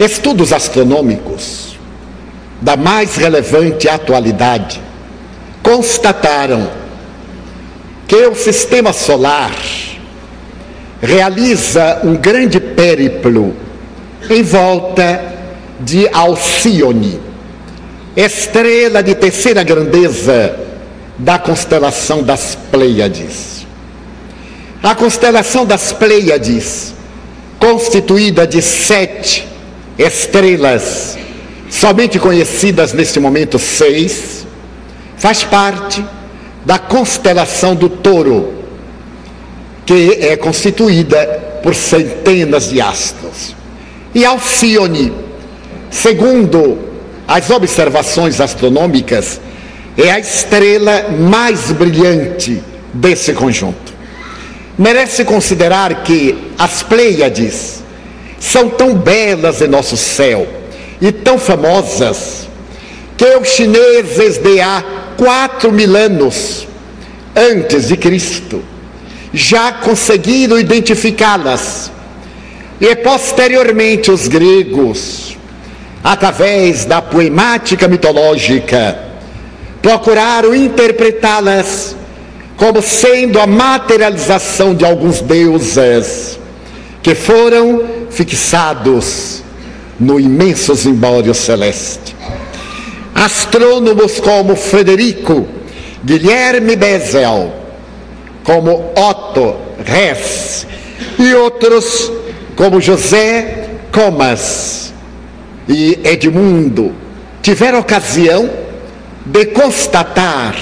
Estudos astronômicos da mais relevante atualidade constataram que o sistema solar realiza um grande périplo em volta de Alcione, estrela de terceira grandeza da constelação das Pleiades. A constelação das Pleiades, constituída de sete estrelas, somente conhecidas neste momento seis, faz parte da constelação do touro, que é constituída por centenas de astros. E Alcione, segundo as observações astronômicas, é a estrela mais brilhante desse conjunto. Merece considerar que as Pleiades são tão belas em nosso céu e tão famosas que os chineses de há quatro mil anos antes de Cristo já conseguiram identificá-las. E posteriormente os gregos, através da poemática mitológica, procuraram interpretá-las como sendo a materialização de alguns deuses que foram fixados no imenso zimbório celeste. Astrônomos como Frederico Guilherme Bezel, como Otto Hess e outros como José Comas e Edmundo tiveram ocasião de constatar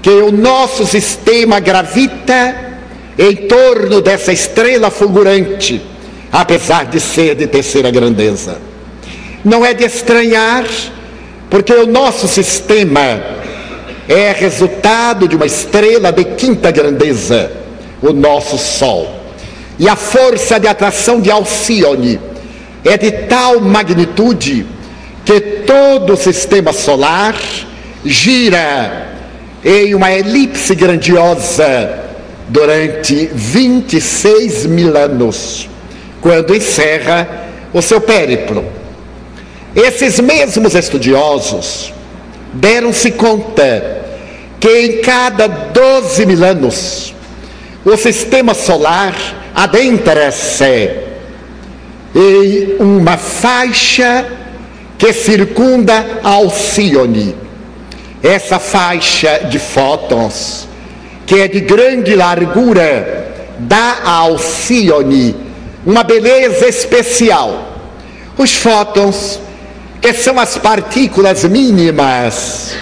que o nosso sistema gravita em torno dessa estrela fulgurante, apesar de ser de terceira grandeza. Não é de estranhar, porque o nosso sistema é resultado de uma estrela de quinta grandeza, o nosso Sol. E a força de atração de Alcione é de tal magnitude que todo o sistema solar gira em uma elipse grandiosa durante 26 mil anos, quando encerra o seu périplo. Esses mesmos estudiosos deram-se conta que em cada 12 mil anos o sistema solar adentra-se em uma faixa que circunda Alcione. Essa faixa de fótons, que é de grande largura, dá a Alcione uma beleza especial. Os fótons que são as partículas mínimas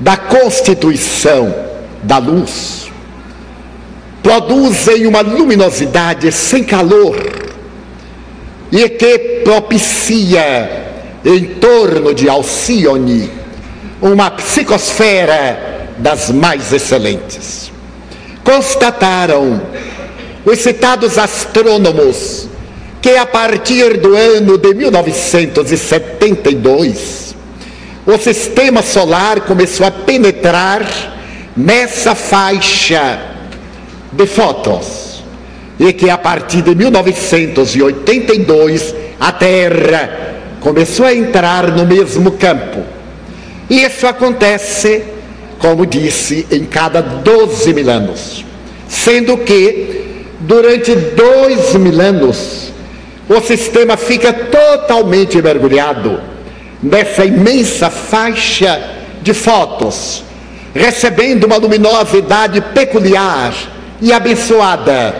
da constituição da luz, produzem uma luminosidade sem calor e que propicia em torno de Alcione uma psicosfera das mais excelentes. Constataram os citados astrônomos que a partir do ano de 1972, o sistema solar começou a penetrar nessa faixa de fótons. E que a partir de 1982 a Terra começou a entrar no mesmo campo. E isso acontece, como disse, em cada 12 mil anos. Sendo que, durante dois mil anos, o sistema fica totalmente mergulhado nessa imensa faixa de fótons, recebendo uma luminosidade peculiar e abençoada.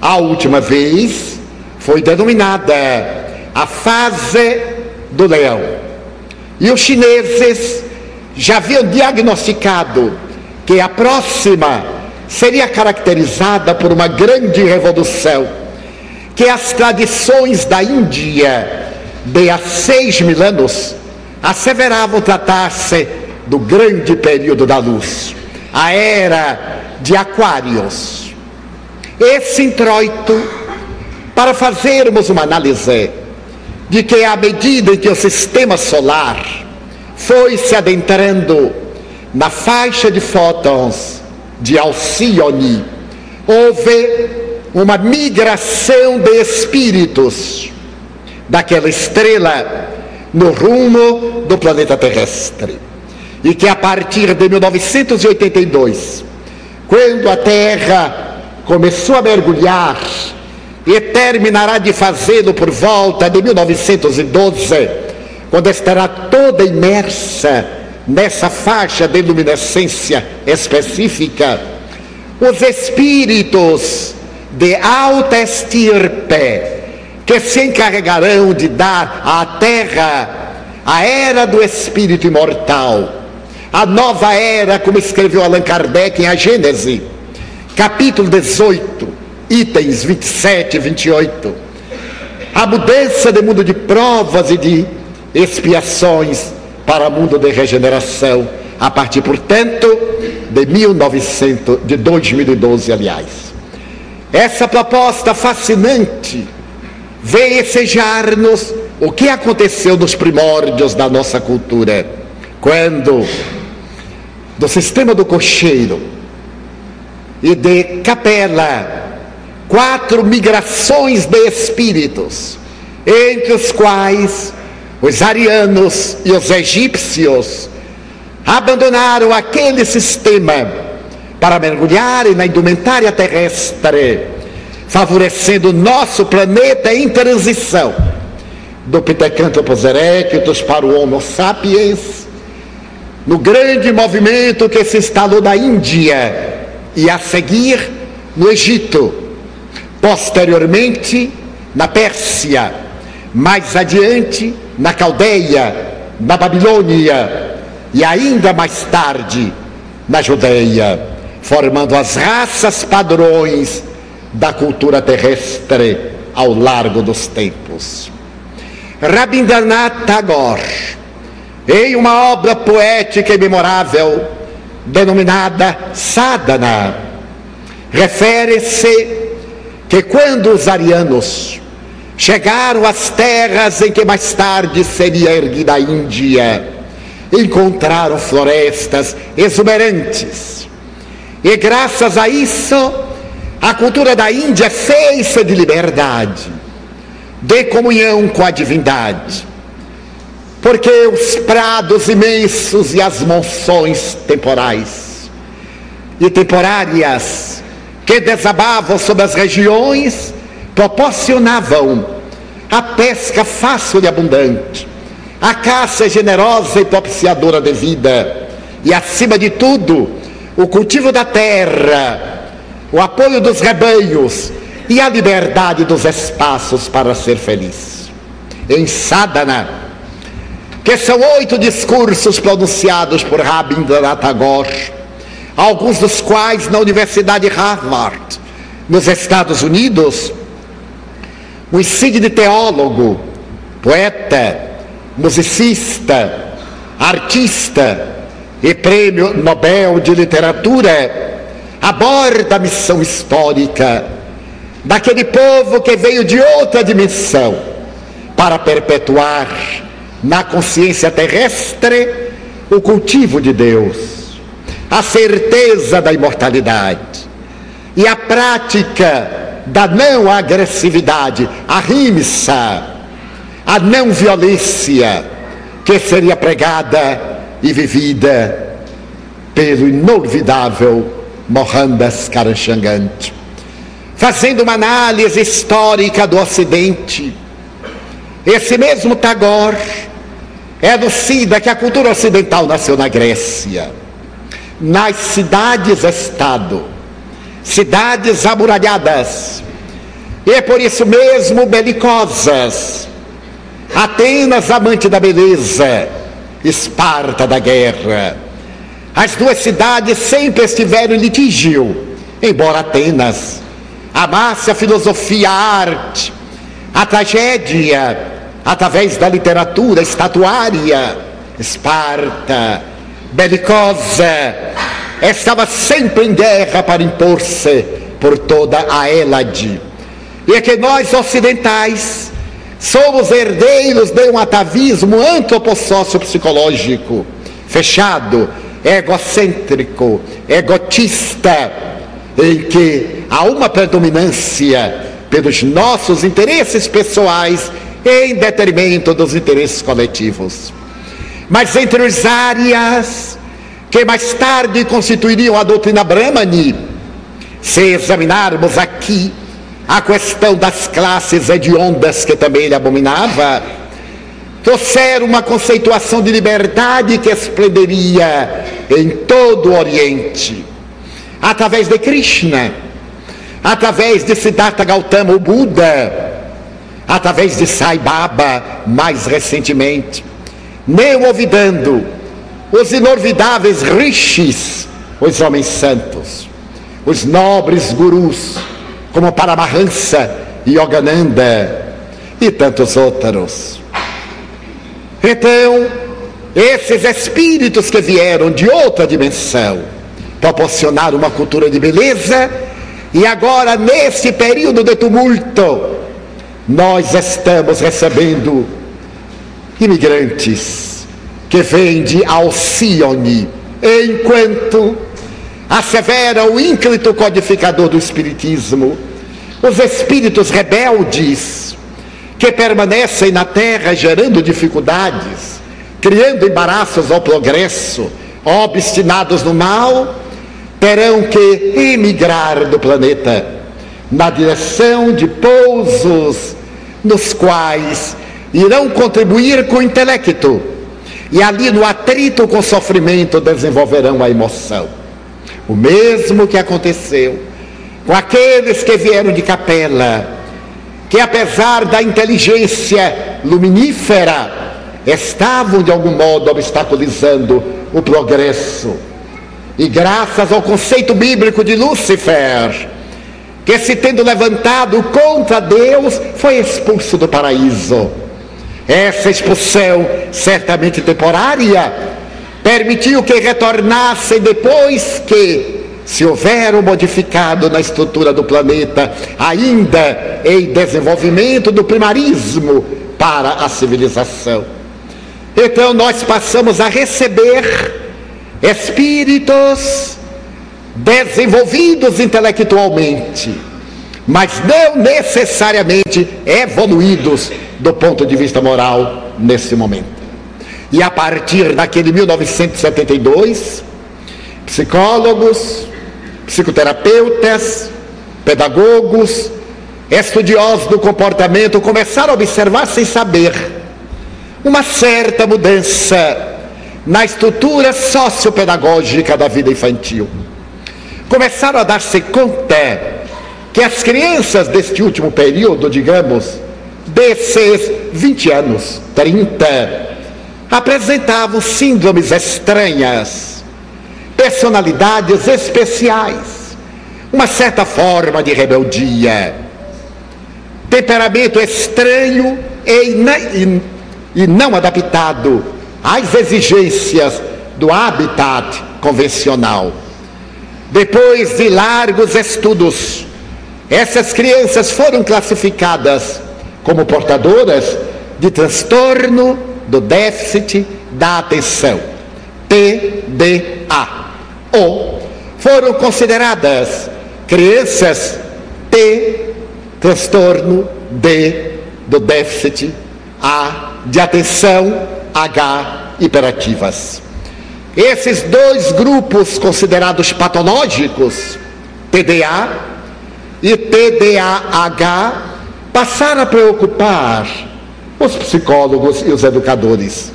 A última vez foi denominada a fase do leão. E os chineses já haviam diagnosticado que a próxima seria caracterizada por uma grande revolução que as tradições da Índia de há seis mil anos asseveravam tratar-se do grande período da luz, a era de Aquários. Esse introito, para fazermos uma análise de que à medida em que o sistema solar foi se adentrando na faixa de fótons de Alcione, houve uma migração de espíritos daquela estrela no rumo do planeta terrestre. E que a partir de 1982, quando a Terra começou a mergulhar e terminará de fazê-lo por volta de 1912, quando estará toda imersa nessa faixa de luminescência específica, os espíritos de alta estirpe que se encarregarão de dar à terra a era do espírito imortal, a nova era, como escreveu Allan Kardec em A Gênese, capítulo 18, itens 27 e 28. A mudança de mundo de provas e de expiações para o mundo de regeneração, a partir, portanto, de 1900, de 2012, aliás. Essa proposta fascinante vem ensejar-nos o que aconteceu nos primórdios da nossa cultura, quando do sistema do cocheiro e de capela, quatro migrações de espíritos, entre os quais os arianos e os egípcios abandonaram aquele sistema para mergulharem na indumentária terrestre, favorecendo nosso planeta em transição. Do Pithecanthropus erectus para o Homo sapiens, no grande movimento que se instalou na Índia e a seguir no Egito, posteriormente na Pérsia, mais adiante na Caldeia, na Babilônia e ainda mais tarde na Judeia, formando as raças padrões da cultura terrestre ao largo dos tempos. Rabindranath Tagore, em uma obra poética e memorável denominada Sadhana, refere-se que quando os arianos Chegaram às terras em que mais tarde seria erguida a Índia. Encontraram florestas exuberantes. E graças a isso, a cultura da Índia fez-se de liberdade, de comunhão com a divindade. Porque os prados imensos e as monções temporais e temporárias que desabavam sobre as regiões proporcionavam a pesca fácil e abundante, a caça generosa e propiciadora de vida, e acima de tudo, o cultivo da terra, o apoio dos rebanhos e a liberdade dos espaços para ser feliz. Em Sadhana, que são oito discursos pronunciados por Rabindranath Tagore, alguns dos quais na Universidade Harvard, nos Estados Unidos, um insigne teólogo, poeta, musicista, artista e prêmio Nobel de Literatura, aborda a missão histórica daquele povo que veio de outra dimensão para perpetuar na consciência terrestre o cultivo de Deus, a certeza da imortalidade e a prática da não agressividade, a rimsa, a não violência que seria pregada e vivida pelo inolvidável Mohandas Karamchand. Fazendo uma análise histórica do Ocidente, esse mesmo Tagore elucida que a cultura ocidental nasceu na Grécia, nas cidades-estado, cidades amuralhadas, e por isso mesmo belicosas. Atenas, amante da beleza, Esparta da guerra. As duas cidades sempre estiveram em litígio, embora Atenas amasse a filosofia, a arte, a tragédia, através da literatura estatuária. Esparta, belicosa, estava sempre em guerra para impor-se por toda a Hélade. E é que nós ocidentais somos herdeiros de um atavismo antropossócio-psicológico, fechado, egocêntrico, egotista, em que há uma predominância pelos nossos interesses pessoais em detrimento dos interesses coletivos. Mas entre as áreas que mais tarde constituiriam a doutrina Brahmani, se examinarmos aqui a questão das classes hediondas que também ele abominava, trouxeram uma conceituação de liberdade que esplenderia em todo o Oriente, através de Krishna, através de Siddhartha Gautama, o Buda, através de Sai Baba, mais recentemente, nem olvidando os inorvidáveis rishis, os homens santos, os nobres gurus, como Paramahansa, Yogananda e tantos outros. Então, esses espíritos que vieram de outra dimensão proporcionaram uma cultura de beleza, e agora, nesse período de tumulto, nós estamos recebendo imigrantes que vêm de Alcione, enquanto assevera o ínclito codificador do Espiritismo, os espíritos rebeldes que permanecem na terra gerando dificuldades, criando embaraços ao progresso, obstinados no mal, terão que emigrar do planeta na direção de pousos nos quais irão contribuir com o intelecto e ali no atrito com o sofrimento desenvolverão a emoção. O mesmo que aconteceu com aqueles que vieram de capela, que apesar da inteligência luminífera, estavam de algum modo obstaculizando o progresso. E graças ao conceito bíblico de Lúcifer, que se tendo levantado contra Deus, foi expulso do paraíso. Essa expulsão, certamente temporária, permitiu que retornassem depois que se houveram modificado na estrutura do planeta, ainda em desenvolvimento do primarismo para a civilização. Então nós passamos a receber espíritos desenvolvidos intelectualmente, mas não necessariamente evoluídos do ponto de vista moral nesse momento. E a partir daquele 1972, psicólogos, psicoterapeutas, pedagogos, estudiosos do comportamento começaram a observar sem saber uma certa mudança na estrutura sociopedagógica da vida infantil começaram a dar-se conta que as crianças deste último período, digamos, desses 20 anos, 30, apresentavam síndromes estranhas, personalidades especiais, uma certa forma de rebeldia, temperamento estranho e, e não adaptado às exigências do habitat convencional. Depois de largos estudos, essas crianças foram classificadas como portadoras de transtorno do déficit da atenção, TDA, ou foram consideradas crianças T, transtorno D, do déficit A, de atenção, H, hiperativas. Esses dois grupos considerados patológicos, TDA e TDAH, passaram a preocupar os psicólogos e os educadores,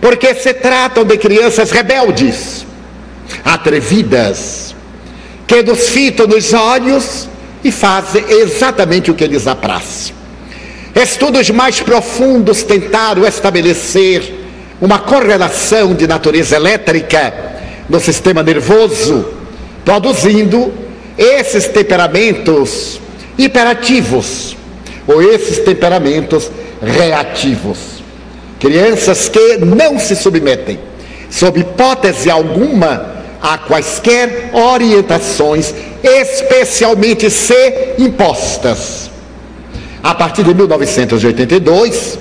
porque se tratam de crianças rebeldes, atrevidas, que nos fitam nos olhos e fazem exatamente o que lhes apraz. Estudos mais profundos tentaram estabelecer uma correlação de natureza elétrica no sistema nervoso, produzindo esses temperamentos hiperativos ou esses temperamentos reativos. Crianças que não se submetem, sob hipótese alguma, a quaisquer orientações, especialmente se impostas. A partir de 1982,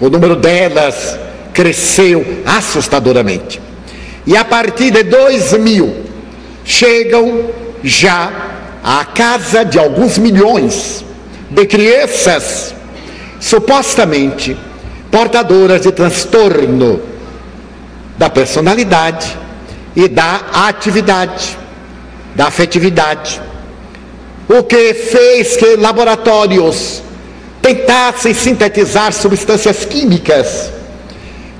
o número delas cresceu assustadoramente. E a partir de 2000, chegam já à casa de alguns milhões de crianças supostamente portadoras de transtorno da personalidade e da atividade, da afetividade. O que fez que laboratórios tentassem sintetizar substâncias químicas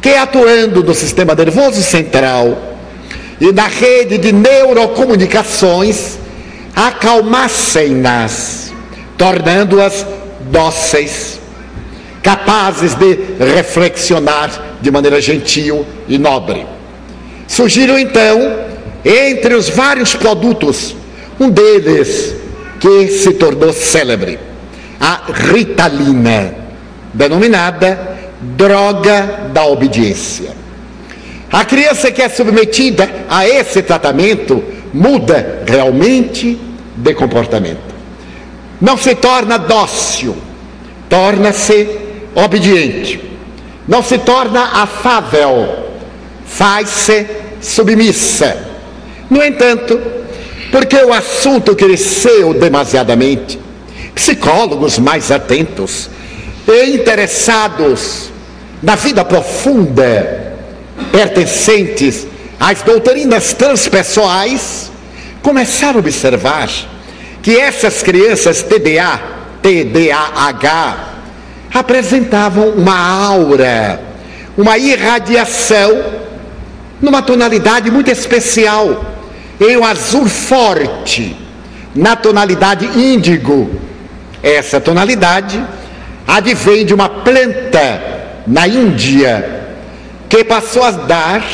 que, atuando no sistema nervoso central e na rede de neurocomunicações, acalmassem-nas, tornando-as dóceis, capazes de reflexionar de maneira gentil e nobre. Surgiram então, entre os vários produtos, um deles que se tornou célebre, a Ritalina, denominada droga da obediência. A criança que é submetida a esse tratamento muda realmente de comportamento. Não se torna dócil, torna-se obediente. Não se torna afável, faz-se submissa. No entanto, porque o assunto cresceu demasiadamente, psicólogos mais atentos e interessados na vida profunda, pertencentes às doutrinas transpessoais, começaram a observar que essas crianças TDA, TDAH, apresentavam uma aura, uma irradiação numa tonalidade muito especial, em um azul forte, na tonalidade índigo. Essa tonalidade advém de uma planta na Índia que passou a dar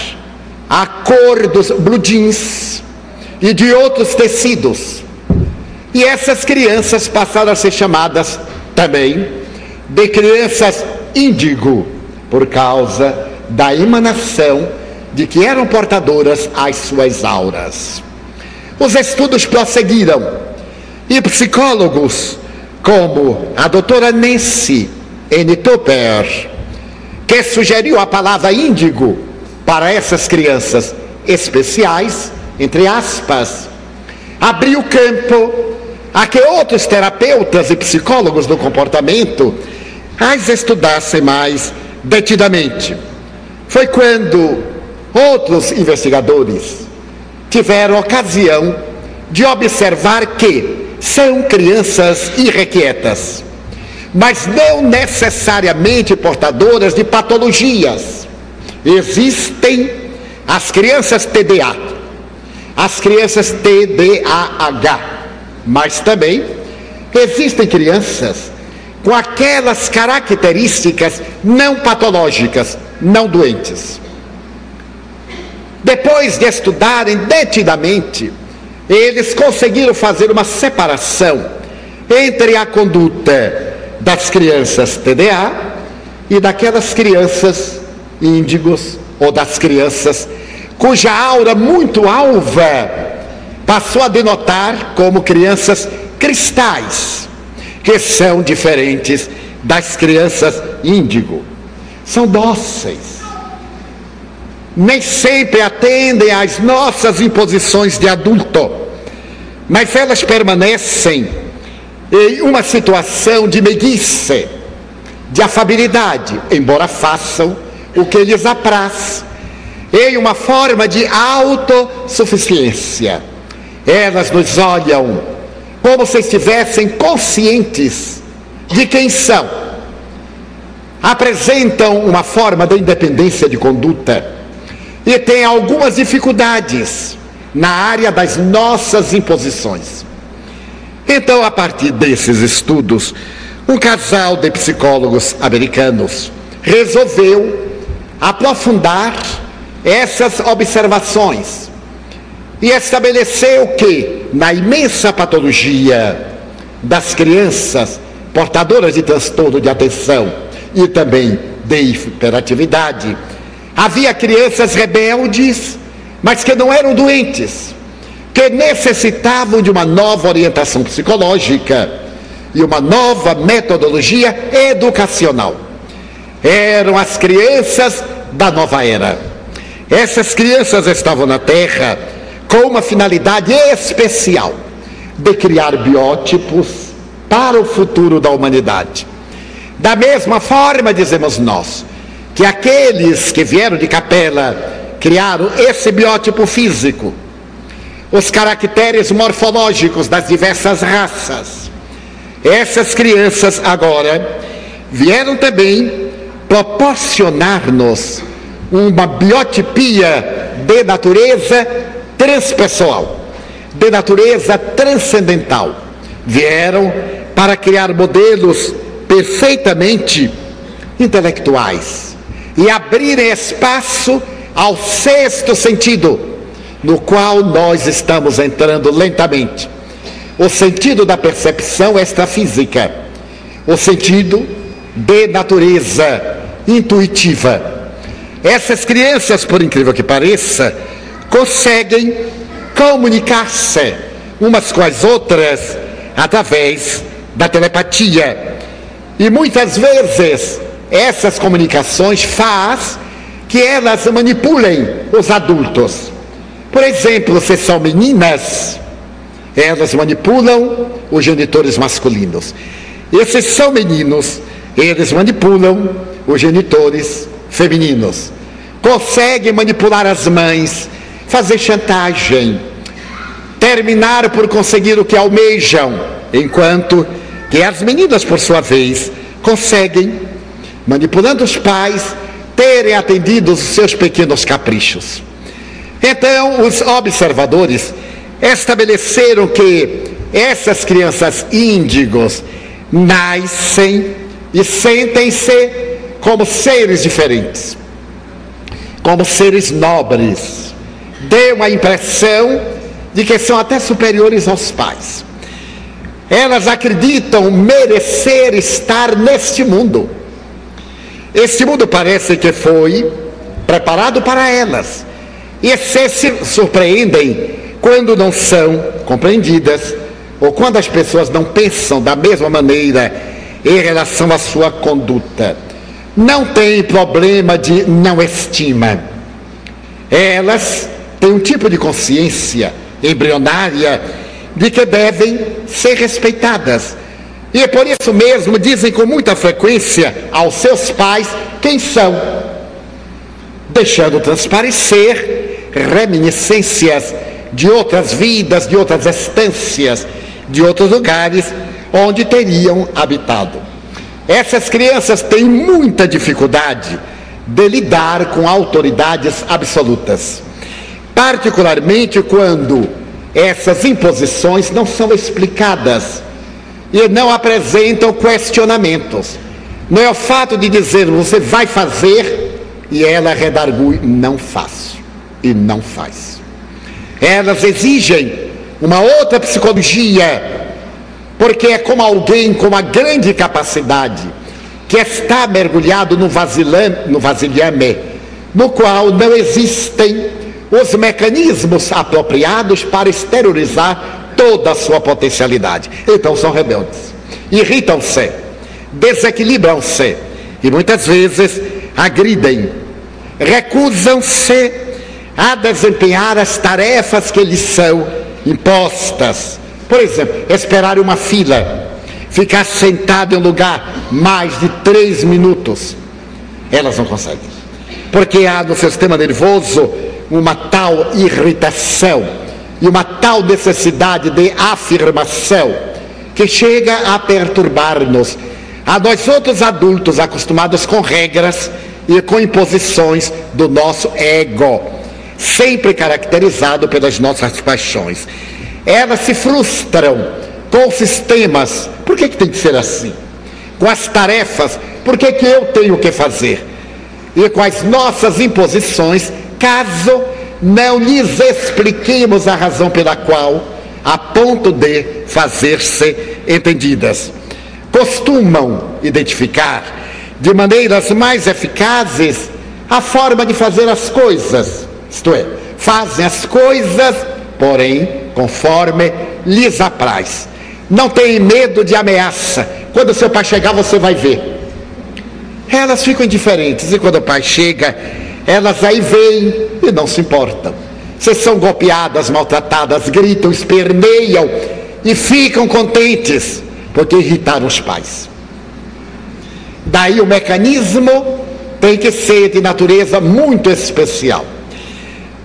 a cor dos blue jeans e de outros tecidos. E essas crianças passaram a ser chamadas também de crianças índigo, por causa da emanação de que eram portadoras as suas auras. Os estudos prosseguiram e psicólogos como a doutora Nancy N. Topper, que sugeriu a palavra índigo para essas crianças especiais, entre aspas, abriu campo a que outros terapeutas e psicólogos do comportamento as estudassem mais detidamente. Foi quando outros investigadores tiveram ocasião de observar que são crianças irrequietas, mas não necessariamente portadoras de patologias. Existem as crianças TDA, as crianças TDAH, mas também existem crianças com aquelas características não patológicas, não doentes. Depois de estudarem detidamente, eles conseguiram fazer uma separação entre a conduta das crianças TDA e daquelas crianças índigos ou das crianças cuja aura muito alva passou a denotar como crianças cristais que são diferentes das crianças índigo. São dóceis. Nem sempre atendem às nossas imposições de adulto, mas elas permanecem em uma situação de meiguice, de afabilidade, embora façam o que lhes apraz, em uma forma de autossuficiência. Elas nos olham como se estivessem conscientes de quem são. Apresentam uma forma de independência de conduta e têm algumas dificuldades na área das nossas imposições. Então, a partir desses estudos, um casal de psicólogos americanos resolveu aprofundar essas observações e estabeleceu que, na imensa patologia das crianças portadoras de transtorno de atenção e também de hiperatividade, havia crianças rebeldes, mas que não eram doentes, que necessitavam de uma nova orientação psicológica e uma nova metodologia educacional. Eram as crianças da nova era. Essas crianças estavam na Terra com uma finalidade especial de criar biótipos para o futuro da humanidade, Da mesma forma, dizemos nós, que aqueles que vieram de capela criaram esse biótipo físico, os caracteres morfológicos das diversas raças. Essas crianças agora vieram também proporcionar-nos uma biotipia de natureza transpessoal, de natureza transcendental. Vieram para criar modelos perfeitamente intelectuais e abrirem espaço ao sexto sentido, no qual nós estamos entrando lentamente. O sentido da percepção extrafísica, o sentido de natureza intuitiva. Essas crianças, por incrível que pareça, conseguem comunicar-se umas com as outras através da telepatia. E muitas vezes essas comunicações faz que elas manipulem os adultos. Por exemplo, se são meninas, elas manipulam os genitores masculinos. E se são meninos, eles manipulam os genitores femininos. Conseguem manipular as mães, fazer chantagem, terminar por conseguir o que almejam, enquanto que as meninas, por sua vez, conseguem, manipulando os pais, terem atendido os seus pequenos caprichos. Então, os observadores estabeleceram que essas crianças índigos nascem e sentem-se como seres diferentes, como seres nobres. Deu a impressão de que são até superiores aos pais. Elas acreditam merecer estar neste mundo. Este mundo parece que foi preparado para elas. E se surpreendem quando não são compreendidas ou quando as pessoas não pensam da mesma maneira em relação à sua conduta. Não tem problema de não estima. Elas têm um tipo de consciência embrionária de que devem ser respeitadas. E é por isso mesmo dizem com muita frequência aos seus pais quem são, deixando transparecer reminiscências de outras vidas, de outras estâncias, de outros lugares onde teriam habitado. Essas crianças têm muita dificuldade de lidar com autoridades absolutas, particularmente quando essas imposições não são explicadas e não apresentam questionamentos. Não é o fato de dizer você vai fazer e ela redargui não faço e não faz. Elas exigem uma outra psicologia porque é como alguém com uma grande capacidade que está mergulhado no vasilhame, no vasilhame, no qual não existem os mecanismos apropriados para exteriorizar toda a sua potencialidade. Então são rebeldes, irritam-se, desequilibram-se e muitas vezes agridem, recusam-se a desempenhar as tarefas que lhes são impostas por exemplo, esperar uma fila, ficar sentado em um lugar mais de três minutos, elas não conseguem. Porque há no sistema nervoso uma tal irritação e uma tal necessidade de afirmação que chega a perturbar-nos. A nós outros adultos acostumados com regras e com imposições do nosso ego, sempre caracterizado pelas nossas paixões elas se frustram com os sistemas. Por que, que tem que ser assim? Com as tarefas, por que, que eu tenho que fazer? E com as nossas imposições, caso não lhes expliquemos a razão pela qual, a ponto de fazer-se entendidas. Costumam identificar de maneiras mais eficazes a forma de fazer as coisas, isto é, fazem as coisas, porém conforme lhes apraz. Não tem medo de ameaça. Quando seu pai chegar, você vai ver. Elas ficam indiferentes e quando o pai chega, elas aí vêm e não se importam. Se são golpeadas, maltratadas, gritam, esperneiam e ficam contentes porque irritaram os pais. Daí o mecanismo tem que ser de natureza muito especial.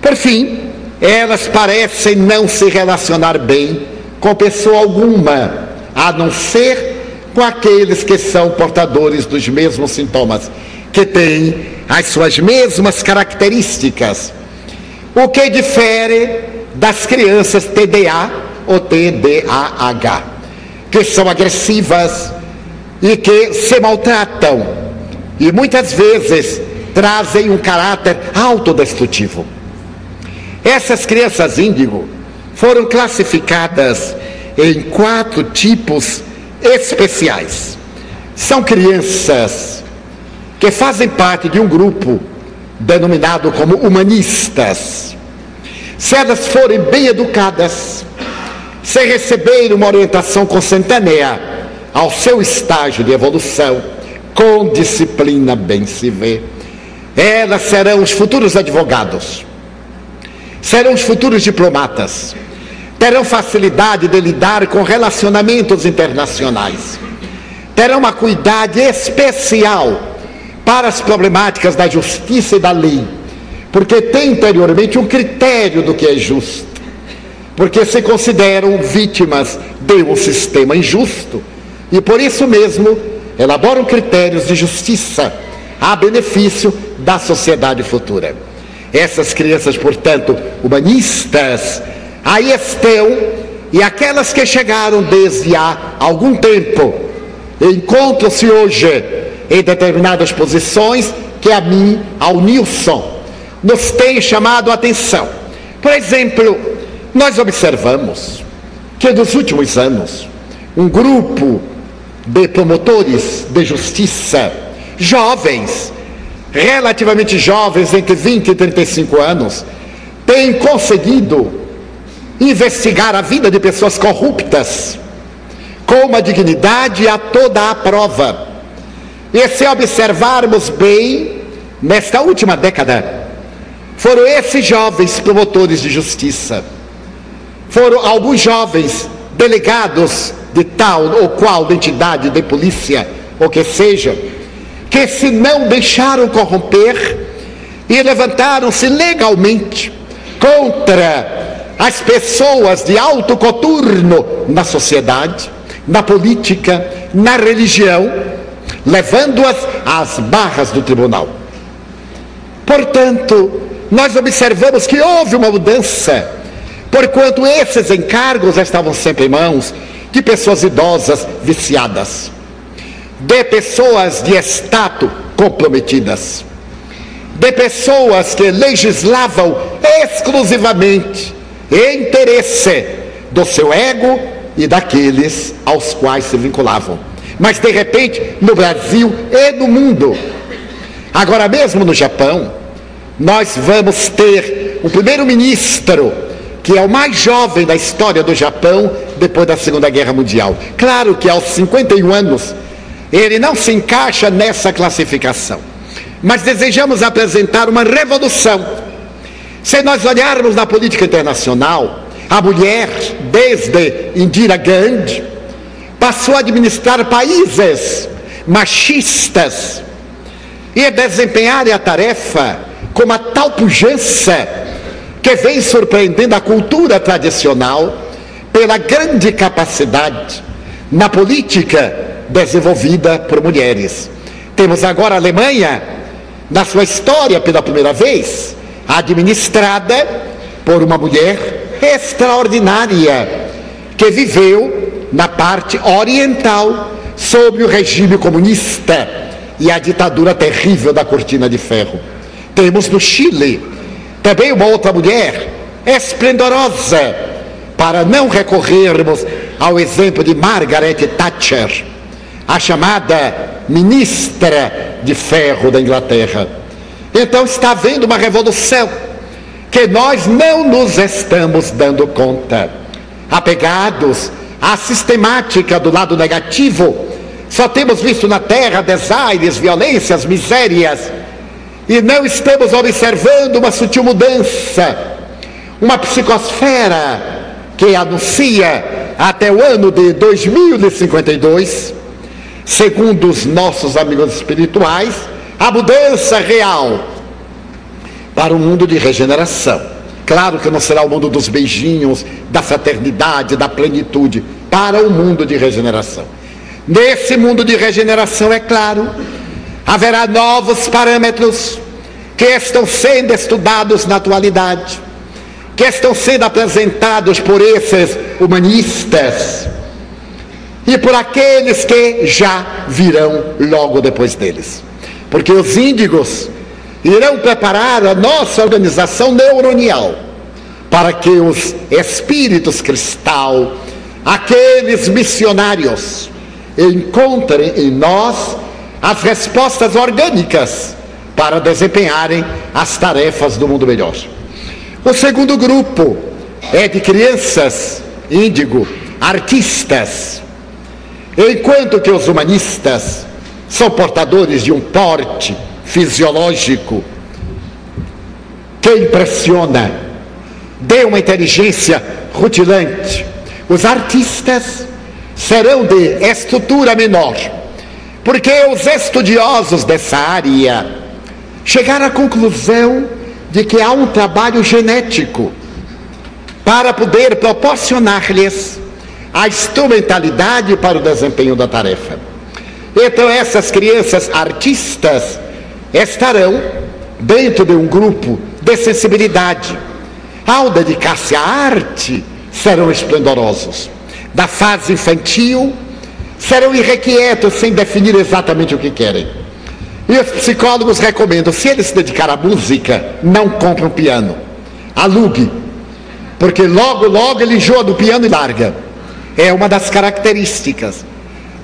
Por fim, elas parecem não se relacionar bem com pessoa alguma, a não ser com aqueles que são portadores dos mesmos sintomas, que têm as suas mesmas características. O que difere das crianças TDA ou TDAH, que são agressivas e que se maltratam e muitas vezes trazem um caráter autodestrutivo. Essas crianças índigo foram classificadas em quatro tipos especiais. São crianças que fazem parte de um grupo denominado como humanistas. Se elas forem bem educadas, se receberem uma orientação consentânea ao seu estágio de evolução, com disciplina bem se vê, elas serão os futuros advogados, serão os futuros diplomatas, terão facilidade de lidar com relacionamentos internacionais, terão uma cuidade especial para as problemáticas da justiça e da lei, porque tem interiormente um critério do que é justo, porque se consideram vítimas de um sistema injusto e por isso mesmo elaboram critérios de justiça a benefício da sociedade futura. Essas crianças, portanto, humanistas, aí estão, e aquelas que chegaram desde há algum tempo, encontram-se hoje em determinadas posições que a mim, ao Nilson, nos tem chamado a atenção. Por exemplo, nós observamos que nos últimos anos, um grupo de promotores de justiça, jovens, relativamente jovens, entre 20 e 35 anos, têm conseguido investigar a vida de pessoas corruptas com uma dignidade a toda a prova. E se observarmos bem, nesta última década, foram esses jovens promotores de justiça, foram alguns jovens delegados de tal ou qual entidade de polícia, ou que seja, que se não deixaram corromper e levantaram-se legalmente contra as pessoas de alto coturno na sociedade, na política, na religião, levando-as às barras do tribunal. Portanto, nós observamos que houve uma mudança, porquanto esses encargos estavam sempre em mãos de pessoas idosas viciadas, de pessoas de estado comprometidas, de pessoas que legislavam exclusivamente em interesse do seu ego e daqueles aos quais se vinculavam. Mas de repente, no Brasil e no mundo, agora mesmo no Japão, nós vamos ter o primeiro-ministro que é o mais jovem da história do Japão depois da Segunda Guerra Mundial. Claro que aos 51 anos ele não se encaixa nessa classificação, mas desejamos apresentar uma revolução. Se nós olharmos na política internacional, a mulher, desde Indira Gandhi, passou a administrar países machistas e desempenhar a tarefa com uma tal pujança que vem surpreendendo a cultura tradicional pela grande capacidade na política desenvolvida por mulheres. Temos agora a Alemanha, na sua história pela primeira vez, administrada por uma mulher extraordinária, que viveu na parte oriental sob o regime comunista e a ditadura terrível da cortina de ferro. Temos no Chile também uma outra mulher esplendorosa, para não recorrermos ao exemplo de Margaret Thatcher, a chamada ministra de ferro da Inglaterra. Então está havendo uma revolução que nós não nos estamos dando conta. Apegados à sistemática do lado negativo, só temos visto na terra desaires, violências, misérias, e não estamos observando uma sutil mudança, uma psicosfera que anuncia até o ano de 2052 segundo os nossos amigos espirituais, a mudança real para um mundo de regeneração. Claro que não será o mundo dos beijinhos, da fraternidade, da plenitude, para o mundo de regeneração. Nesse mundo de regeneração, é claro, haverá novos parâmetros que estão sendo estudados na atualidade, que estão sendo apresentados por esses humanistas e por aqueles que já virão logo depois deles. Porque os índigos irão preparar a nossa organização neuronial para que os espíritos cristal, aqueles missionários, encontrem em nós as respostas orgânicas para desempenharem as tarefas do mundo melhor. O segundo grupo é de crianças índigo, artistas, enquanto que os humanistas são portadores de um porte fisiológico que impressiona, de uma inteligência rutilante. Os artistas serão de estrutura menor, porque os estudiosos dessa área chegaram à conclusão de que há um trabalho genético para poder proporcionar-lhes a instrumentalidade para o desempenho da tarefa. Então, essas crianças artistas estarão dentro de um grupo de sensibilidade. Ao dedicar-se à arte, serão esplendorosos. Da fase infantil, serão irrequietos sem definir exatamente o que querem. E os psicólogos recomendam: se ele se dedicar à música, não compre um piano, alugue, porque logo, logo ele enjoa do piano e larga. É uma das características.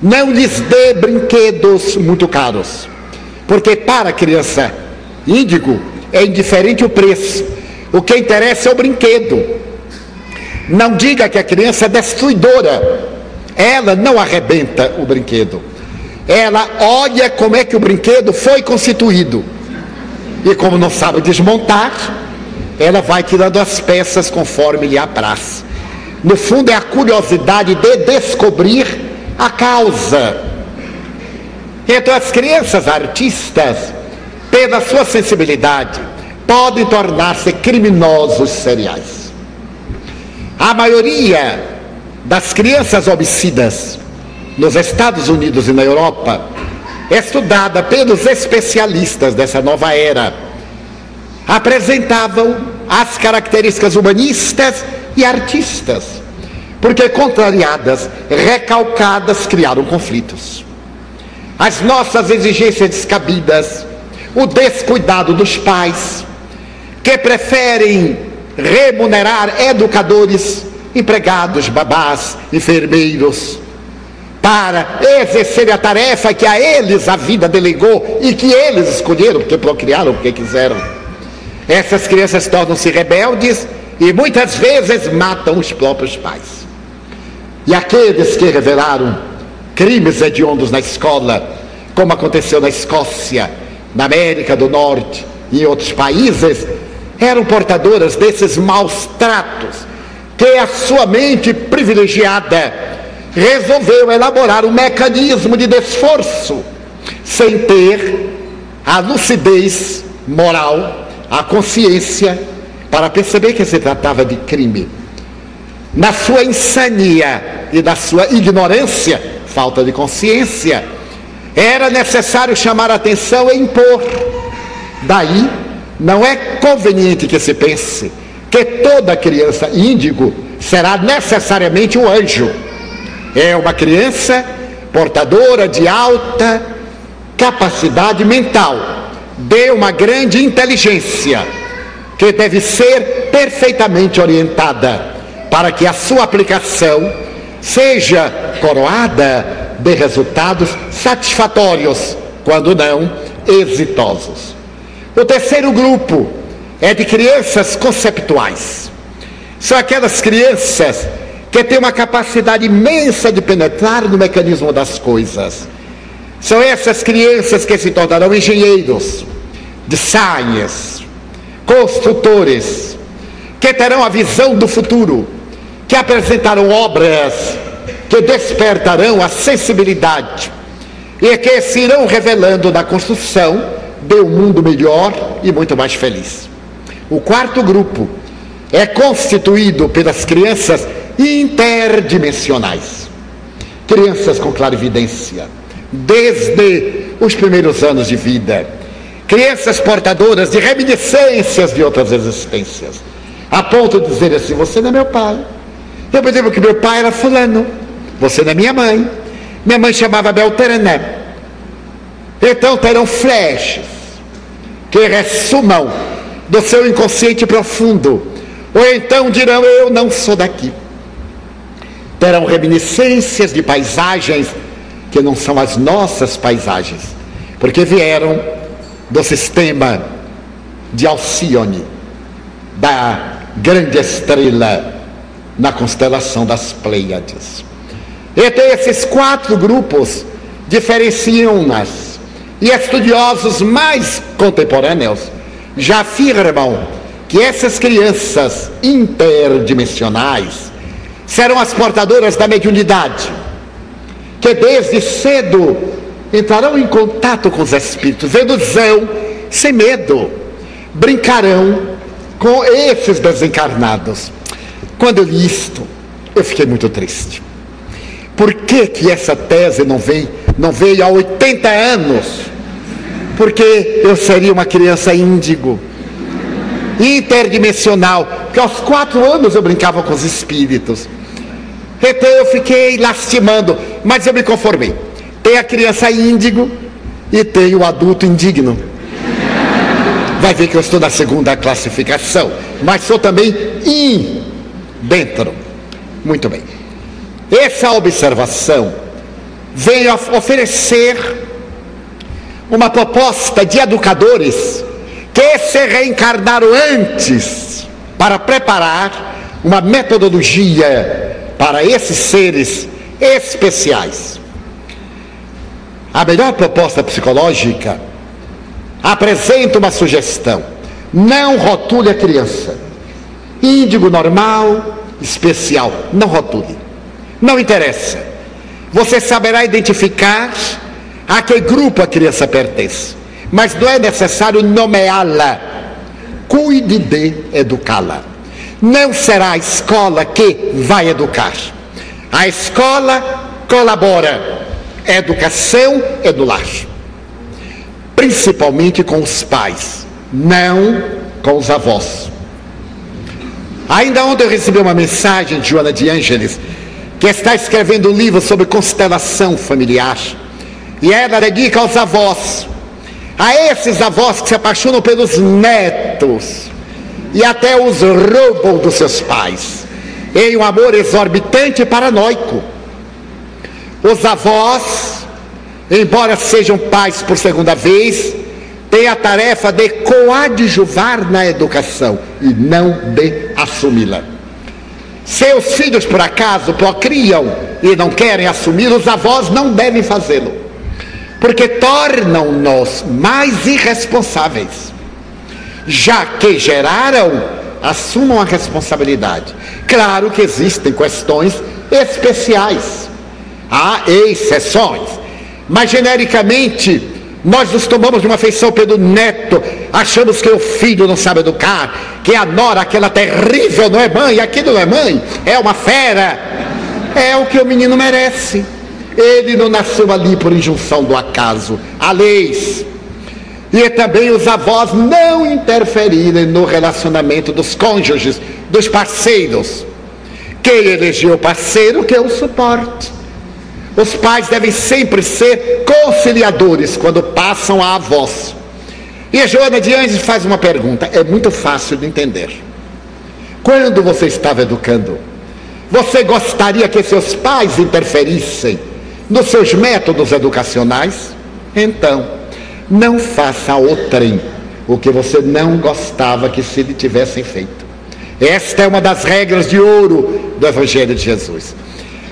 Não lhes dê brinquedos muito caros, porque para a criança índigo é indiferente o preço. O que interessa é o brinquedo. Não diga que a criança é destruidora. Ela não arrebenta o brinquedo. Ela olha como é que o brinquedo foi constituído. E como não sabe desmontar, ela vai tirando as peças conforme lhe apraz. No fundo, é a curiosidade de descobrir a causa. Então, as crianças artistas, pela sua sensibilidade, podem tornar-se criminosos seriais. A maioria das crianças homicidas nos Estados Unidos e na Europa, estudada pelos especialistas dessa nova era, apresentavam as características humanistas e artistas, porque contrariadas, recalcadas, criaram conflitos. As nossas exigências descabidas, o descuidado dos pais, que preferem remunerar educadores, empregados, babás, enfermeiros, para exercer a tarefa que a eles a vida delegou e que eles escolheram, porque procriaram porque quiseram. Essas crianças tornam-se rebeldes e muitas vezes matam os próprios pais. E aqueles que revelaram crimes hediondos na escola, como aconteceu na Escócia, na América do Norte e em outros países, eram portadoras desses maus tratos que a sua mente privilegiada resolveu elaborar um mecanismo de desforço, sem ter a lucidez moral, a consciência, para perceber que se tratava de crime. Na sua insania e na sua ignorância, falta de consciência, era necessário chamar a atenção e impor. Daí, não é conveniente que se pense que toda criança índigo será necessariamente um anjo é uma criança portadora de alta capacidade mental, de uma grande inteligência, que deve ser perfeitamente orientada para que a sua aplicação seja coroada de resultados satisfatórios, quando não exitosos. O terceiro grupo é de crianças conceptuais. São aquelas crianças que tem uma capacidade imensa de penetrar no mecanismo das coisas. São essas crianças que se tornarão engenheiros, designers, construtores, que terão a visão do futuro, que apresentarão obras que despertarão a sensibilidade, e que se irão revelando na construção de um mundo melhor e muito mais feliz. O quarto grupo é constituído pelas crianças interdimensionais, crianças com clarividência, desde os primeiros anos de vida, crianças portadoras de reminiscências de outras existências, a ponto de dizer assim: Você não é meu pai. Eu percebo que meu pai era Fulano, você não é minha mãe. Minha mãe chamava Belterané. Então terão flashes que ressumam do seu inconsciente profundo, ou então dirão: Eu não sou daqui. Terão reminiscências de paisagens que não são as nossas paisagens, porque vieram do sistema de Alcione, da grande estrela na constelação das Pleiades. Então, esses quatro grupos diferenciam-nas, e estudiosos mais contemporâneos já afirmam que essas crianças interdimensionais serão as portadoras da mediunidade, que desde cedo entrarão em contato com os espíritos, seduzão, sem medo, brincarão com esses desencarnados. Quando eu li isto, eu fiquei muito triste. Por que, que essa tese não veio, não veio há 80 anos? Porque eu seria uma criança índigo, interdimensional, porque aos quatro anos eu brincava com os espíritos. Então eu fiquei lastimando, mas eu me conformei. Tem a criança índigo e tem o adulto indigno. Vai ver que eu estou na segunda classificação, mas sou também in dentro. Muito bem. Essa observação veio oferecer uma proposta de educadores que se reencarnaram antes para preparar uma metodologia para esses seres especiais. A melhor proposta psicológica apresenta uma sugestão: não rotule a criança. Índigo normal, especial, não rotule. Não interessa. Você saberá identificar a que grupo a criança pertence. Mas não é necessário nomeá-la. Cuide de educá-la. Não será a escola que vai educar. A escola colabora. A educação é do lar. Principalmente com os pais, não com os avós. Ainda ontem eu recebi uma mensagem de Joana de Ângeles, que está escrevendo um livro sobre constelação familiar. E ela dedica aos avós, a esses avós que se apaixonam pelos netos e até os roubam dos seus pais, em um amor exorbitante e paranoico. Os avós, embora sejam pais por segunda vez, têm a tarefa de coadjuvar na educação e não de assumi-la. Seus filhos, por acaso, procriam e não querem assumir, os avós não devem fazê-lo, porque tornam-nos mais irresponsáveis. Já que geraram, assumam a responsabilidade. Claro que existem questões especiais, há exceções, mas genericamente nós nos tomamos de uma afeição pelo neto, achamos que o filho não sabe educar, que a nora, aquela terrível, não é mãe, aquilo não é mãe, é uma fera. É o que o menino merece. Ele não nasceu ali por injunção do acaso. Há leis. E também os avós não interferirem no relacionamento dos cônjuges, dos parceiros. Quem elegeu o parceiro, que é o suporte. Os pais devem sempre ser conciliadores quando passam a avós. E a Joana de Anjos faz uma pergunta, é muito fácil de entender. Quando você estava educando, você gostaria que seus pais interferissem nos seus métodos educacionais? Então, não faça outrem o que você não gostava que se lhe tivessem feito. Esta é uma das regras de ouro do Evangelho de Jesus.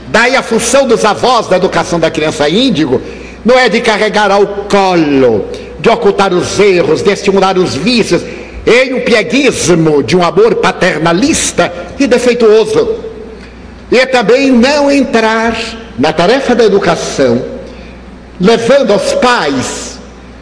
Daí a função dos avós da educação da criança índigo não é de carregar ao colo, de ocultar os erros, de estimular os vícios, em um pieguismo de um amor paternalista e defeituoso. E também não entrar na tarefa da educação levando aos pais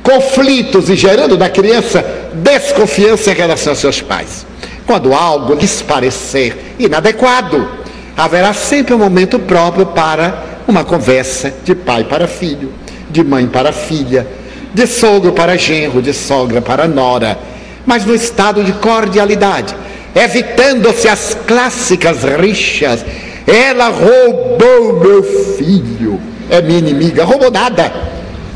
conflitos e gerando na criança desconfiança em relação aos seus pais. Quando algo lhes parecer inadequado, haverá sempre um momento próprio para uma conversa de pai para filho, de mãe para filha, de sogro para genro, de sogra para nora, mas no estado de cordialidade, evitando-se as clássicas rixas. Ela roubou meu filho, é minha inimiga, roubou nada.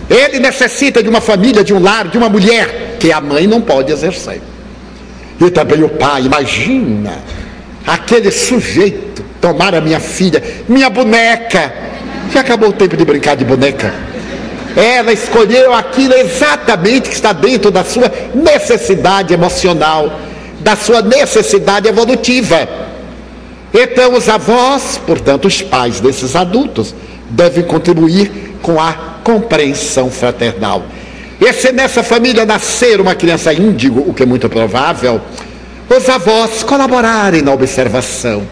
Ele necessita de uma família, de um lar, de uma mulher que a mãe não pode exercer. E também o pai, imagina aquele sujeito tomar a minha filha, minha boneca. Já acabou o tempo de brincar de boneca. Ela escolheu aquilo exatamente que está dentro da sua necessidade emocional, da sua necessidade evolutiva. Então, os avós, portanto, os pais desses adultos, devem contribuir com a compreensão fraternal. E se nessa família nascer uma criança índigo, o que é muito provável, os avós colaborarem na observação.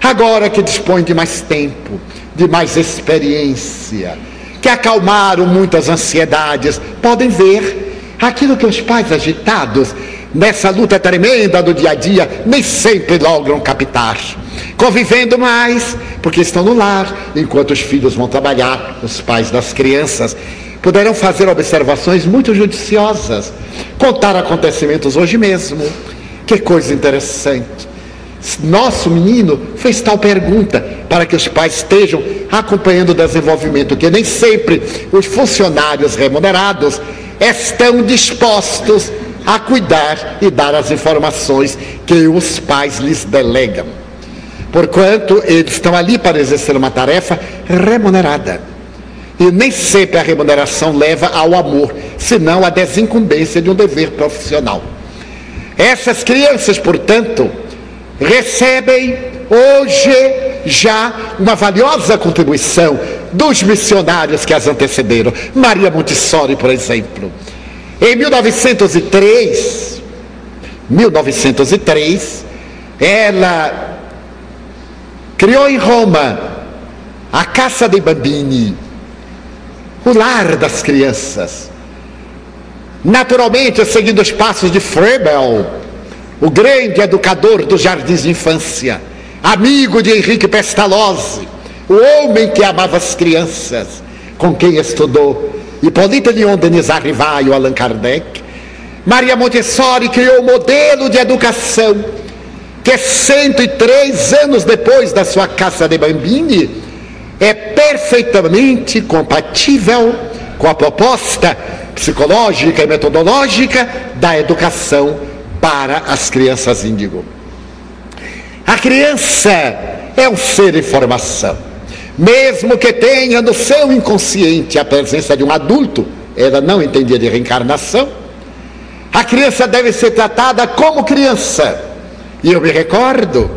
Agora que dispõem de mais tempo, de mais experiência, que acalmaram muitas ansiedades, podem ver aquilo que os pais agitados nessa luta tremenda do dia a dia nem sempre logram captar. Convivendo mais, porque estão no lar, enquanto os filhos vão trabalhar, os pais das crianças poderão fazer observações muito judiciosas, contar acontecimentos hoje mesmo. Que coisa interessante. Nosso menino fez tal pergunta para que os pais estejam acompanhando o desenvolvimento, que nem sempre os funcionários remunerados estão dispostos a cuidar e dar as informações que os pais lhes delegam. Porquanto eles estão ali para exercer uma tarefa remunerada. E nem sempre a remuneração leva ao amor, senão à desincumbência de um dever profissional. Essas crianças, portanto, recebem hoje já uma valiosa contribuição dos missionários que as antecederam. Maria Montessori, por exemplo. Em 1903, 1903, ela criou em Roma a Casa dei Bambini, o lar das crianças. Naturalmente, seguindo os passos de Froebel, o grande educador dos jardins de infância, amigo de Henrique Pestalozzi, o homem que amava as crianças, com quem estudou Hipólito Lyon Denis Arrivai e Allan Kardec, Maria Montessori criou o um modelo de educação que 103 anos depois da sua Casa de Bambini, é perfeitamente compatível com a proposta psicológica e metodológica da educação para as crianças índigo. A criança é um ser em formação. Mesmo que tenha no seu inconsciente a presença de um adulto, ela não entendia de reencarnação. A criança deve ser tratada como criança. E eu me recordo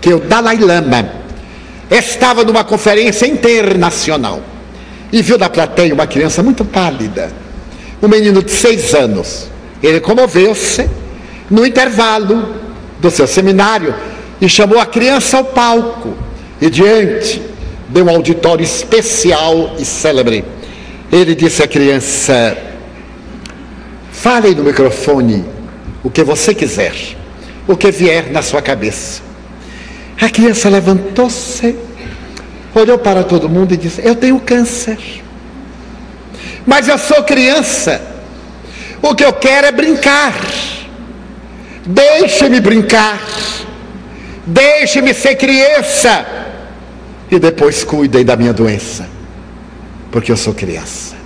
que o Dalai Lama, estava numa conferência internacional e viu na plateia uma criança muito pálida, um menino de seis anos. Ele comoveu-se no intervalo do seu seminário e chamou a criança ao palco e diante de um auditório especial e célebre. Ele disse à criança: Fale no microfone o que você quiser, o que vier na sua cabeça. A criança levantou-se, olhou para todo mundo e disse: Eu tenho câncer, mas eu sou criança. O que eu quero é brincar. Deixe-me brincar. Deixe-me ser criança. E depois cuidem da minha doença, porque eu sou criança.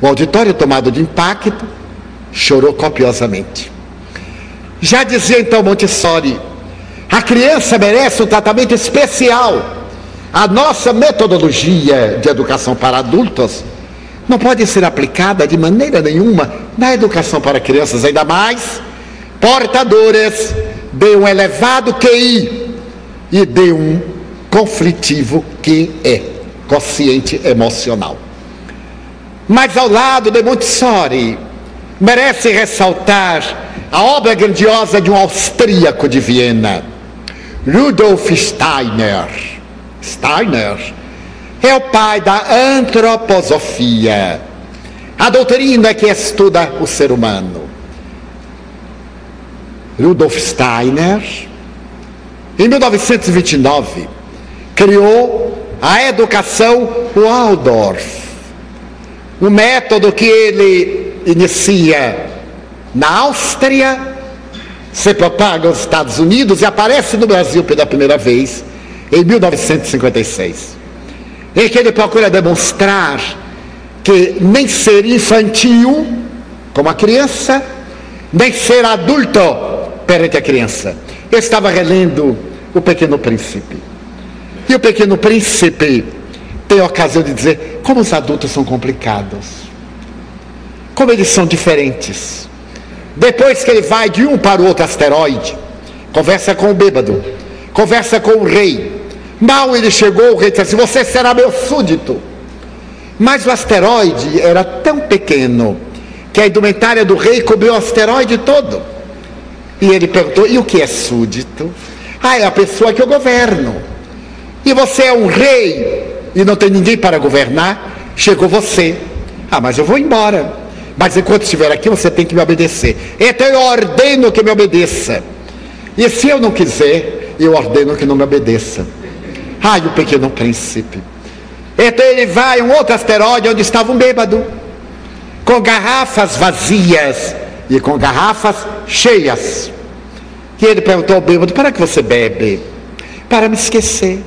O auditório, tomado de impacto, chorou copiosamente. Já dizia então Montessori: a criança merece um tratamento especial. A nossa metodologia de educação para adultos não pode ser aplicada de maneira nenhuma na educação para crianças, ainda mais portadoras de um elevado QI e de um conflitivo que é consciente emocional. Mas ao lado de Montessori, merece ressaltar a obra grandiosa de um austríaco de Viena, Rudolf Steiner. Steiner é o pai da antroposofia. A doutrina que estuda o ser humano. Rudolf Steiner, em 1929, criou a educação Waldorf, um método que ele inicia na Áustria, se propaga nos Estados Unidos e aparece no Brasil pela primeira vez em 1956, em que ele procura demonstrar que nem ser infantil, como a criança, nem ser adulto perante a criança. Eu estava relendo O Pequeno Príncipe. E o Pequeno Príncipe tem a ocasião de dizer como os adultos são complicados, como eles são diferentes. Depois que ele vai de um para o outro asteroide, conversa com o bêbado, conversa com o rei. Mal ele chegou, o rei disse assim: Você será meu súdito. Mas o asteroide era tão pequeno que a indumentária do rei cobriu o asteroide todo. E ele perguntou: E o que é súdito? Ah, é a pessoa que eu governo. E você é um rei e não tem ninguém para governar. Chegou você. Ah, mas eu vou embora. Mas enquanto estiver aqui, você tem que me obedecer. Então eu ordeno que me obedeça. E se eu não quiser, eu ordeno que não me obedeça. Ai, o pequeno príncipe. Então ele vai a um outro asteroide onde estava um bêbado, com garrafas vazias e com garrafas cheias. E ele perguntou ao bêbado: Para que você bebe? Para me esquecer.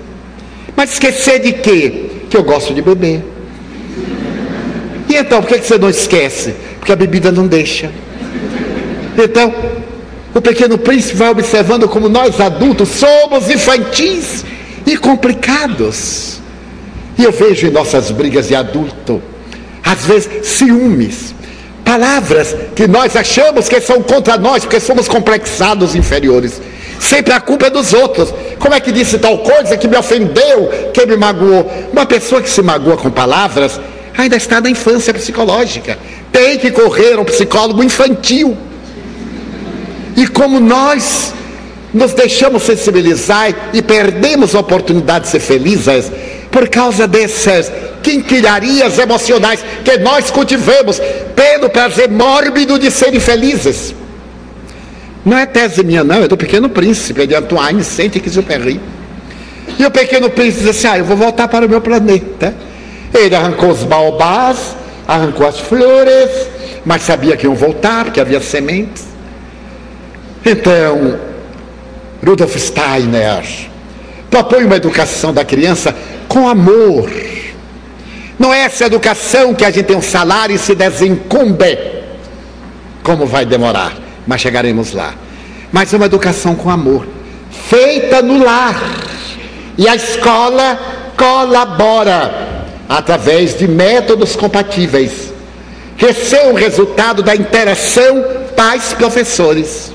Mas esquecer de quê? Que eu gosto de beber. Então, por que você não esquece? Porque a bebida não deixa. Então, o pequeno príncipe vai observando como nós adultos somos infantis e complicados. E eu vejo em nossas brigas de adulto, às vezes, ciúmes, palavras que nós achamos que são contra nós, porque somos complexados inferiores. Sempre a culpa é dos outros. Como é que disse tal coisa que me ofendeu, que me magoou? Uma pessoa que se magoa com palavras ainda está na infância psicológica. Tem que correr um psicólogo infantil. E como nós nos deixamos sensibilizar e perdemos a oportunidade de ser felizes por causa dessas quinquilharias emocionais que nós cultivamos pelo prazer mórbido de serem felizes. Não é tese minha, não, é do Pequeno Príncipe, é de Antoine Saint-Exupéry. E o Pequeno Príncipe diz assim: Ah, eu vou voltar para o meu planeta. Ele arrancou os baobás, arrancou as flores, mas sabia que iam voltar, porque havia sementes. Então, Rudolf Steiner propõe uma educação da criança com amor. Não é essa educação que a gente tem um salário e se desencumbe. Como vai demorar? mas chegaremos lá. Mas uma educação com amor, feita no lar. E a escola colabora através de métodos compatíveis, são o resultado da interação pais-professores.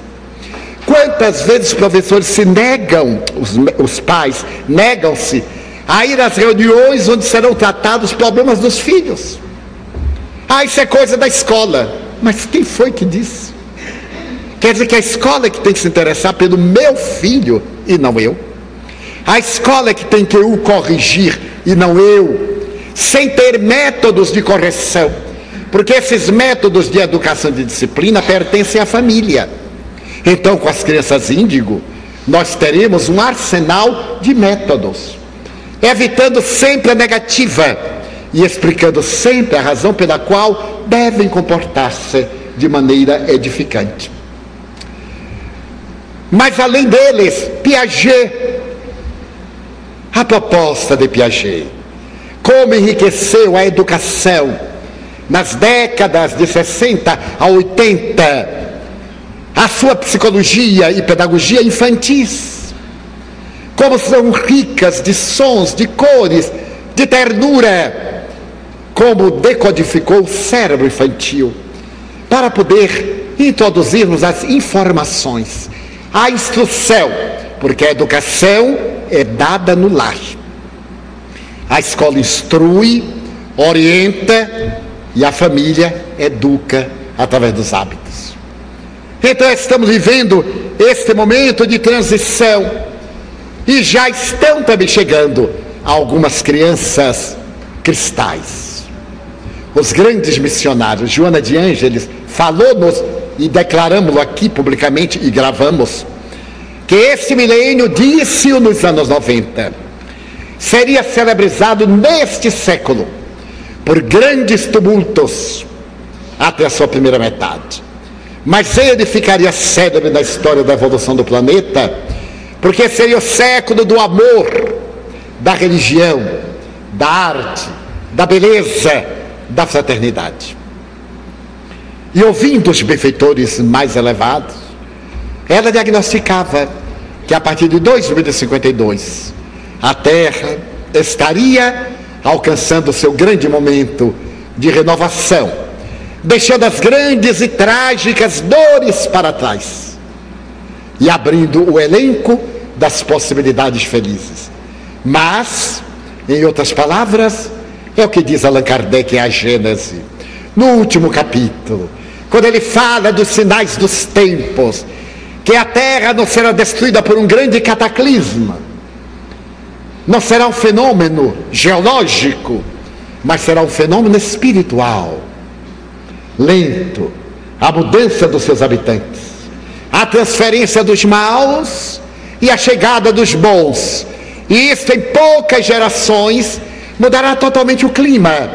Quantas vezes os professores se negam, os, os pais negam-se a ir às reuniões onde serão tratados os problemas dos filhos? Ah, isso é coisa da escola. Mas quem foi que disse? Quer dizer que a escola é que tem que se interessar pelo meu filho e não eu. A escola é que tem que o corrigir e não eu. Sem ter métodos de correção. Porque esses métodos de educação de disciplina pertencem à família. Então, com as crianças índigo, nós teremos um arsenal de métodos, evitando sempre a negativa e explicando sempre a razão pela qual devem comportar-se de maneira edificante. Mas além deles, Piaget, a proposta de Piaget, como enriqueceu a educação nas décadas de 60 a 80, a sua psicologia e pedagogia infantis, como são ricas de sons, de cores, de ternura, como decodificou o cérebro infantil, para poder introduzirmos as informações a instrução, porque a educação é dada no lar. A escola instrui, orienta e a família educa através dos hábitos. Então estamos vivendo este momento de transição e já estão também chegando algumas crianças cristais. Os grandes missionários, Joana de Ângeles, falou-nos e declaramos-lo aqui publicamente e gravamos, que esse milênio, disse-o nos anos 90, seria celebrizado neste século por grandes tumultos até a sua primeira metade. Mas ele ficaria célebre na história da evolução do planeta, porque seria o século do amor, da religião, da arte, da beleza, da fraternidade. E ouvindo os benfeitores mais elevados, ela diagnosticava que a partir de 2052 a Terra estaria alcançando seu grande momento de renovação, deixando as grandes e trágicas dores para trás e abrindo o elenco das possibilidades felizes. Mas, em outras palavras, é o que diz Allan Kardec em A Gênese, no último capítulo, quando ele fala dos sinais dos tempos, que a terra não será destruída por um grande cataclisma, não será um fenômeno geológico, mas será um fenômeno espiritual, lento, a mudança dos seus habitantes, a transferência dos maus e a chegada dos bons. E isso em poucas gerações mudará totalmente o clima.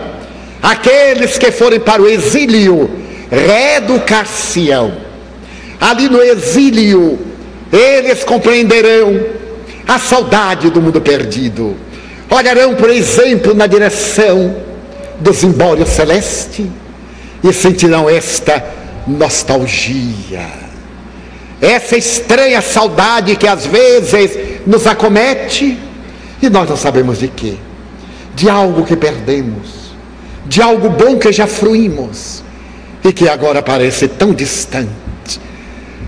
Aqueles que forem para o exílio reeducar-se-ão. Ali no exílio, eles compreenderão a saudade do mundo perdido. Olharão, por exemplo, na direção do zimbório celeste e sentirão esta nostalgia, essa estranha saudade que às vezes nos acomete e nós não sabemos de quê, de algo que perdemos, de algo bom que já fruímos e que agora parece tão distante,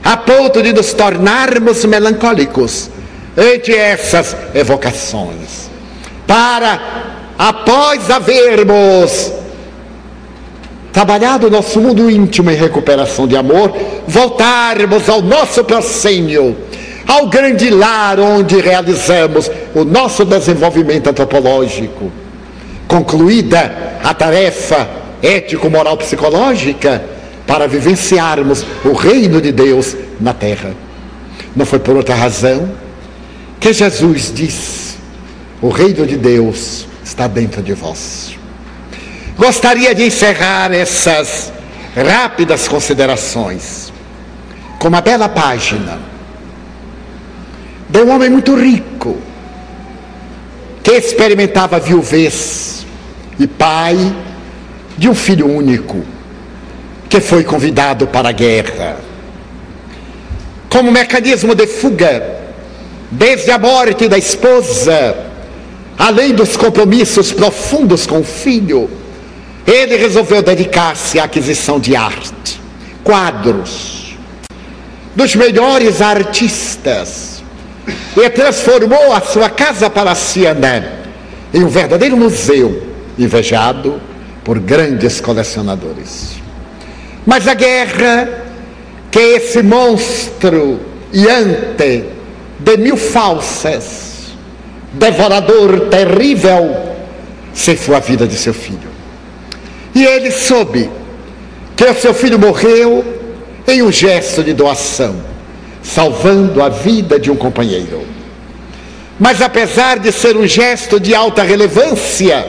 a ponto de nos tornarmos melancólicos ante essas evocações, para, após havermos trabalhado o nosso mundo íntimo em recuperação de amor, voltarmos ao nosso proscênio, ao grande lar onde realizamos o nosso desenvolvimento antropológico. Concluída a tarefa ético-moral psicológica para vivenciarmos o reino de Deus na terra. Não foi por outra razão que Jesus disse: O reino de Deus está dentro de vós. Gostaria de encerrar essas rápidas considerações com uma bela página de um homem muito rico que experimentava viuvez e pai de um filho único que foi convidado para a guerra. Como mecanismo de fuga, desde a morte da esposa, além dos compromissos profundos com o filho, ele resolveu dedicar-se à aquisição de arte, quadros, dos melhores artistas, e transformou a sua casa palaciana em um verdadeiro museu, invejado por grandes colecionadores. Mas a guerra, que esse monstro ante de mil falsas, devorador terrível, ceifou a vida de seu filho. E ele soube que o seu filho morreu em um gesto de doação, salvando a vida de um companheiro. Mas apesar de ser um gesto de alta relevância,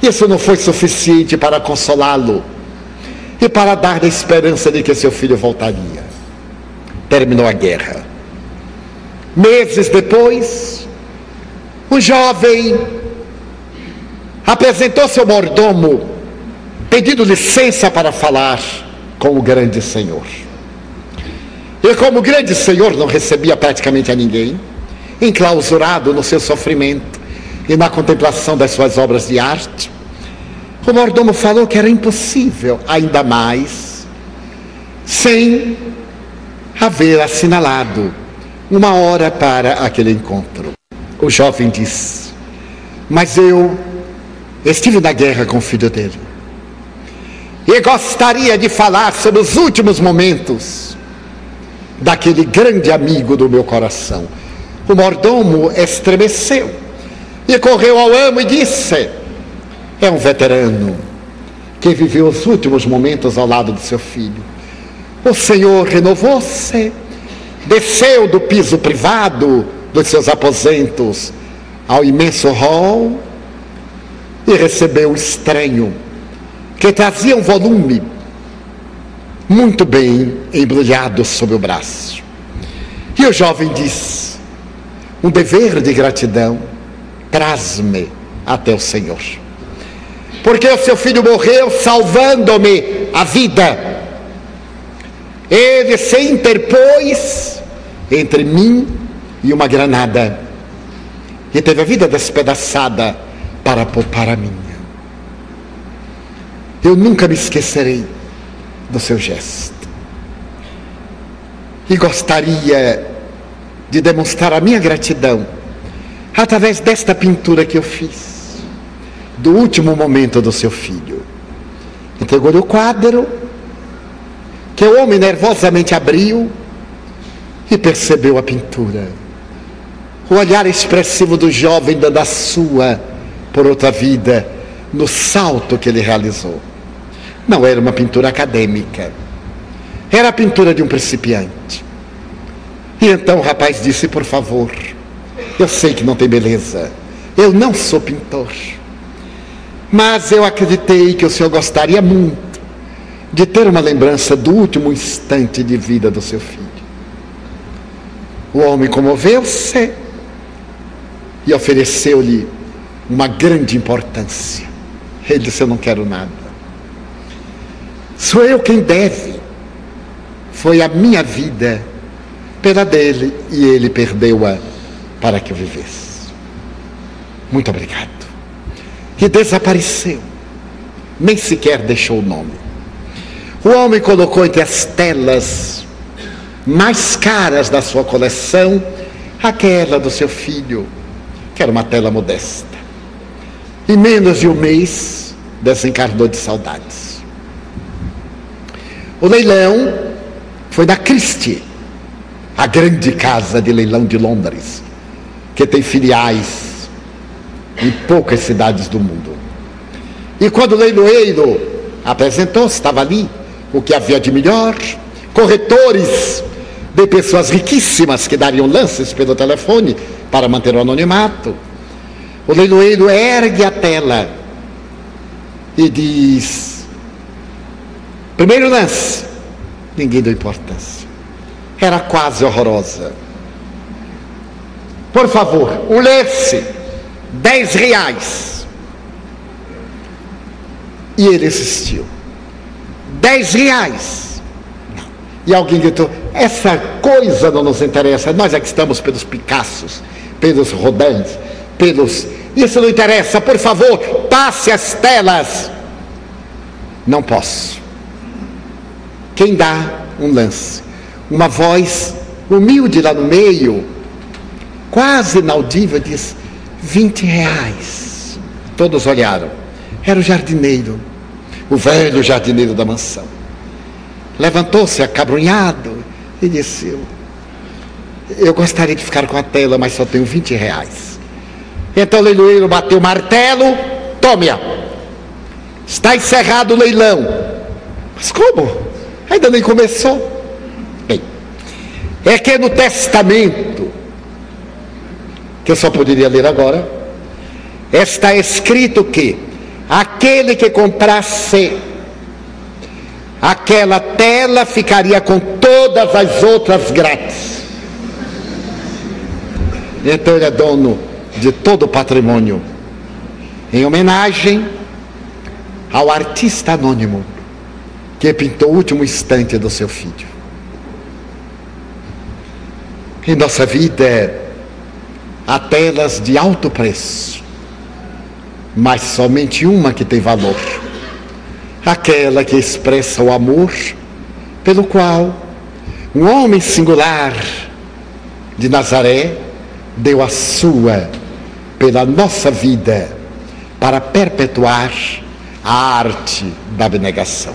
isso não foi suficiente para consolá-lo e para dar a esperança de que seu filho voltaria. Terminou a guerra. Meses depois, o jovem apresentou seu mordomo, pedindo licença para falar com o grande Senhor. E como o grande Senhor não recebia praticamente a ninguém, enclausurado no seu sofrimento, e na contemplação das suas obras de arte, o mordomo falou que era impossível, ainda mais, sem haver assinalado uma hora para aquele encontro. O jovem disse: Mas eu estive na guerra com o filho dele e gostaria de falar sobre os últimos momentos daquele grande amigo do meu coração. O mordomo estremeceu E correu ao amo e disse: É um veterano que viveu os últimos momentos ao lado do seu filho. O Senhor renovou-se, desceu do piso privado dos seus aposentos ao imenso hall e recebeu o estranho que trazia um volume muito bem embrulhado sob o braço. E o jovem disse: Um dever de gratidão, traz-me até o Senhor. Porque o seu filho morreu salvando-me a vida. Ele se interpôs entre mim e uma granada e teve a vida despedaçada para poupar a minha. Eu nunca me esquecerei do seu gesto. E gostaria de demonstrar a minha gratidão através desta pintura que eu fiz, do último momento do seu filho. Entregou-lhe o quadro, que o homem nervosamente abriu e percebeu a pintura. O olhar expressivo do jovem dando a sua por outra vida no salto que ele realizou. Não era uma pintura acadêmica. Era a pintura de um principiante. E então o rapaz disse: Por favor, eu sei que não tem beleza. Eu não sou pintor. Mas eu acreditei que o senhor gostaria muito de ter uma lembrança do último instante de vida do seu filho. O homem comoveu-se e ofereceu-lhe uma grande importância. Ele disse: Eu não quero nada. Sou eu quem deve. Foi a minha vida pela dele e ele perdeu-a para que eu vivesse. Muito obrigado. E desapareceu. Nem sequer deixou o nome. O homem colocou entre as telas mais caras da sua coleção aquela do seu filho, que era uma tela modesta. Em menos de um mês, desencarnou de saudades. O leilão foi da Christie, a grande casa de leilão de Londres, que tem filiais em poucas cidades do mundo. E quando o leiloeiro apresentou, estava ali o que havia de melhor, corretores de pessoas riquíssimas que dariam lances pelo telefone para manter o anonimato. O leiloeiro ergue a tela e diz: Primeiro lance, ninguém deu importância. Era quase horrorosa. Por favor, o lance, dez reais. E ele insistiu. Dez reais. E alguém gritou: essa coisa não nos interessa. Nós é que estamos pelos Picassos, pelos Rodins, pelos. Isso não interessa. Por favor, passe as telas. Não posso. Quem dá um lance? Uma voz humilde lá no meio, quase inaudível, diz: 20 reais. Todos olharam. Era o jardineiro, o velho jardineiro da mansão. Levantou-se acabrunhado e disse: eu, gostaria de ficar com a tela, mas só tenho 20 reais. Então o leiloeiro bateu o martelo, tome-a. Está encerrado o leilão. Mas como? Ainda nem começou. Bem, é que no testamento, que eu só poderia ler agora, está escrito que aquele que comprasse aquela tela ficaria com todas as outras grátis. Então ele é dono de todo o patrimônio. Em homenagem ao artista anônimo que pintou o último instante do seu filho. Em nossa vida há telas de alto preço, mas somente uma que tem valor aquela que expressa o amor pelo qual um homem singular de Nazaré deu a sua pela nossa vida para perpetuar a arte da abnegação.